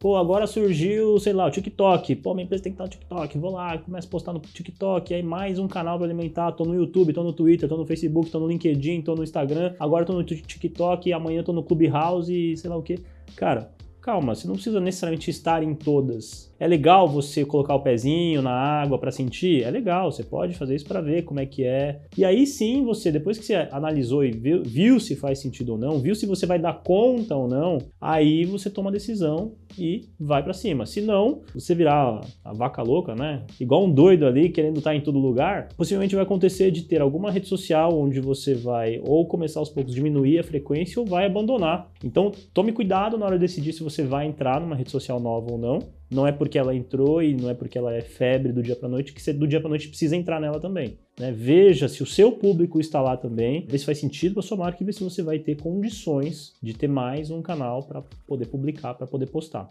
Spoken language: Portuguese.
Pô, agora surgiu, sei lá, o TikTok. Pô, minha empresa tem que estar no TikTok. Vou lá, começo a postar no TikTok. Aí mais um canal para alimentar. Tô no YouTube, tô no Twitter, tô no Facebook, tô no LinkedIn, tô no Instagram. Agora tô no TikTok, amanhã tô no Clubhouse, sei lá o que. Cara, calma, você não precisa necessariamente estar em todas. É legal você colocar o pezinho na água para sentir? É legal, você pode fazer isso para ver como é que é. E aí sim, você, depois que você analisou e viu, viu se faz sentido ou não, viu se você vai dar conta ou não, aí você toma a decisão e vai para cima. Se não, você virar a vaca louca, né? Igual um doido ali querendo estar em todo lugar, possivelmente vai acontecer de ter alguma rede social onde você vai ou começar aos poucos diminuir a frequência ou vai abandonar. Então, tome cuidado na hora de decidir se você vai entrar numa rede social nova ou não não é porque ela entrou e não é porque ela é febre do dia para noite que você do dia para noite precisa entrar nela também. Né? Veja se o seu público está lá também, vê se faz sentido para sua marca e vê se você vai ter condições de ter mais um canal para poder publicar, para poder postar.